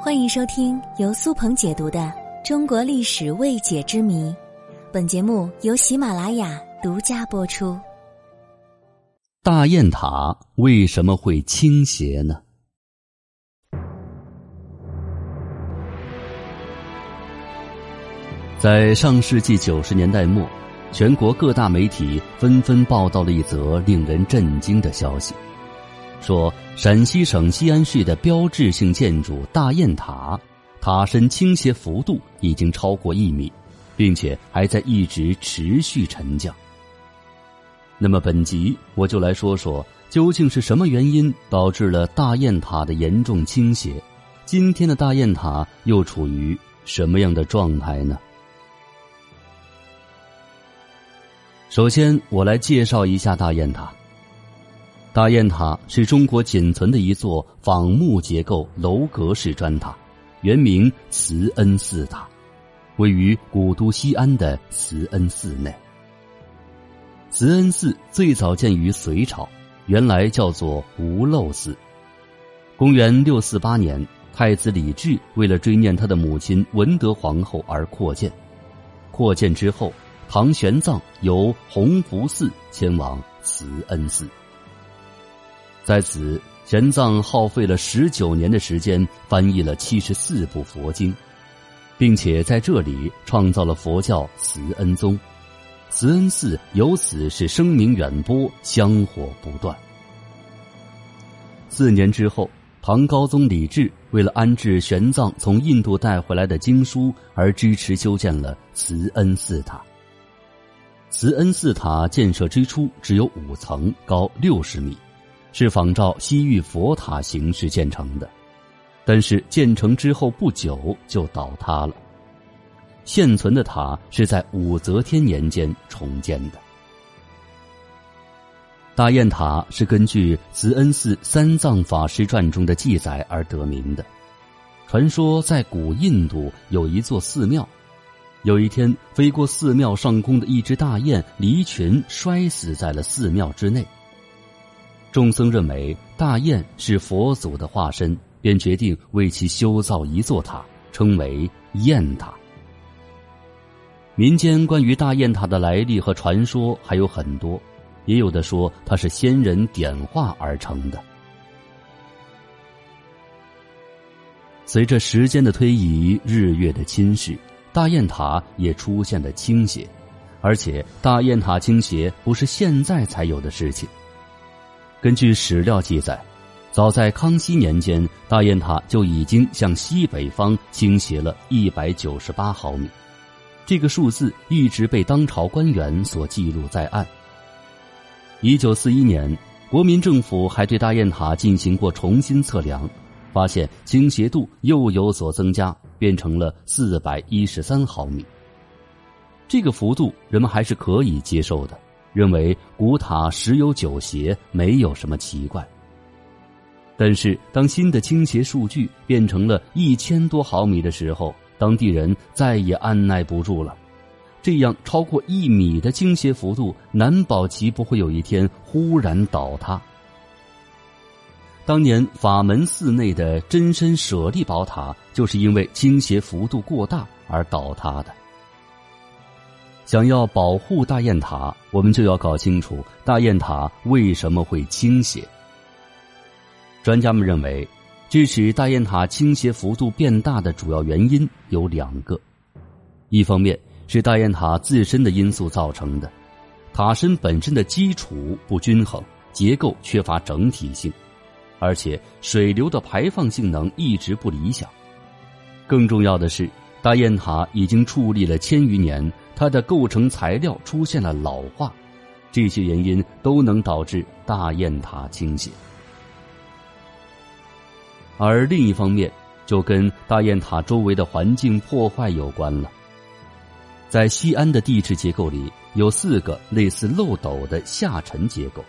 欢迎收听由苏鹏解读的《中国历史未解之谜》，本节目由喜马拉雅独家播出。大雁塔为什么会倾斜呢？在上世纪九十年代末，全国各大媒体纷纷报道了一则令人震惊的消息。说陕西省西安市的标志性建筑大雁塔，塔身倾斜幅度已经超过一米，并且还在一直持续沉降。那么本集我就来说说，究竟是什么原因导致了大雁塔的严重倾斜？今天的大雁塔又处于什么样的状态呢？首先，我来介绍一下大雁塔。大雁塔是中国仅存的一座仿木结构楼阁式砖塔，原名慈恩寺塔，位于古都西安的慈恩寺内。慈恩寺最早建于隋朝，原来叫做无漏寺。公元六四八年，太子李治为了追念他的母亲文德皇后而扩建。扩建之后，唐玄奘由弘福寺迁往慈恩寺。在此，玄奘耗费了十九年的时间，翻译了七十四部佛经，并且在这里创造了佛教慈恩宗，慈恩寺由此是声名远播，香火不断。四年之后，唐高宗李治为了安置玄奘从印度带回来的经书，而支持修建了慈恩寺塔。慈恩寺塔建设之初只有五层，高六十米。是仿照西域佛塔形式建成的，但是建成之后不久就倒塌了。现存的塔是在武则天年间重建的。大雁塔是根据慈恩寺三藏法师传中的记载而得名的。传说在古印度有一座寺庙，有一天飞过寺庙上空的一只大雁离群摔死在了寺庙之内。众僧认为大雁是佛祖的化身，便决定为其修造一座塔，称为雁塔。民间关于大雁塔的来历和传说还有很多，也有的说它是仙人点化而成的。随着时间的推移，日月的侵蚀，大雁塔也出现了倾斜，而且大雁塔倾斜不是现在才有的事情。根据史料记载，早在康熙年间，大雁塔就已经向西北方倾斜了一百九十八毫米。这个数字一直被当朝官员所记录在案。一九四一年，国民政府还对大雁塔进行过重新测量，发现倾斜度又有所增加，变成了四百一十三毫米。这个幅度人们还是可以接受的。认为古塔十有九斜，没有什么奇怪。但是，当新的倾斜数据变成了一千多毫米的时候，当地人再也按耐不住了。这样超过一米的倾斜幅度，难保其不会有一天忽然倒塌。当年法门寺内的真身舍利宝塔，就是因为倾斜幅度过大而倒塌的。想要保护大雁塔，我们就要搞清楚大雁塔为什么会倾斜。专家们认为，致使大雁塔倾斜幅度变大的主要原因有两个：一方面是大雁塔自身的因素造成的，塔身本身的基础不均衡，结构缺乏整体性，而且水流的排放性能一直不理想；更重要的是，大雁塔已经矗立了千余年。它的构成材料出现了老化，这些原因都能导致大雁塔倾斜。而另一方面，就跟大雁塔周围的环境破坏有关了。在西安的地质结构里，有四个类似漏斗的下沉结构。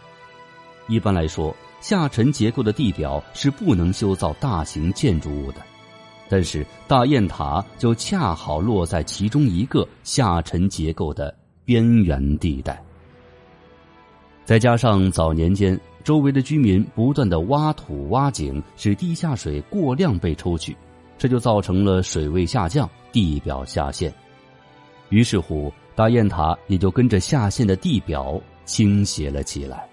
一般来说，下沉结构的地表是不能修造大型建筑物的。但是大雁塔就恰好落在其中一个下沉结构的边缘地带，再加上早年间周围的居民不断的挖土挖井，使地下水过量被抽取，这就造成了水位下降、地表下陷。于是乎，大雁塔也就跟着下陷的地表倾斜了起来。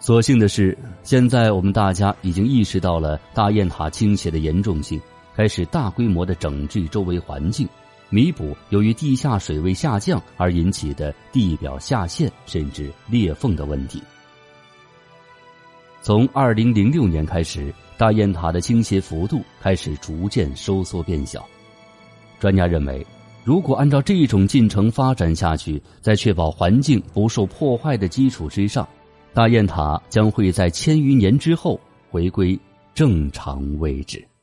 所幸的是，现在我们大家已经意识到了大雁塔倾斜的严重性，开始大规模的整治周围环境，弥补由于地下水位下降而引起的地表下陷甚至裂缝的问题。从二零零六年开始，大雁塔的倾斜幅度开始逐渐收缩变小。专家认为，如果按照这种进程发展下去，在确保环境不受破坏的基础之上，大雁塔将会在千余年之后回归正常位置。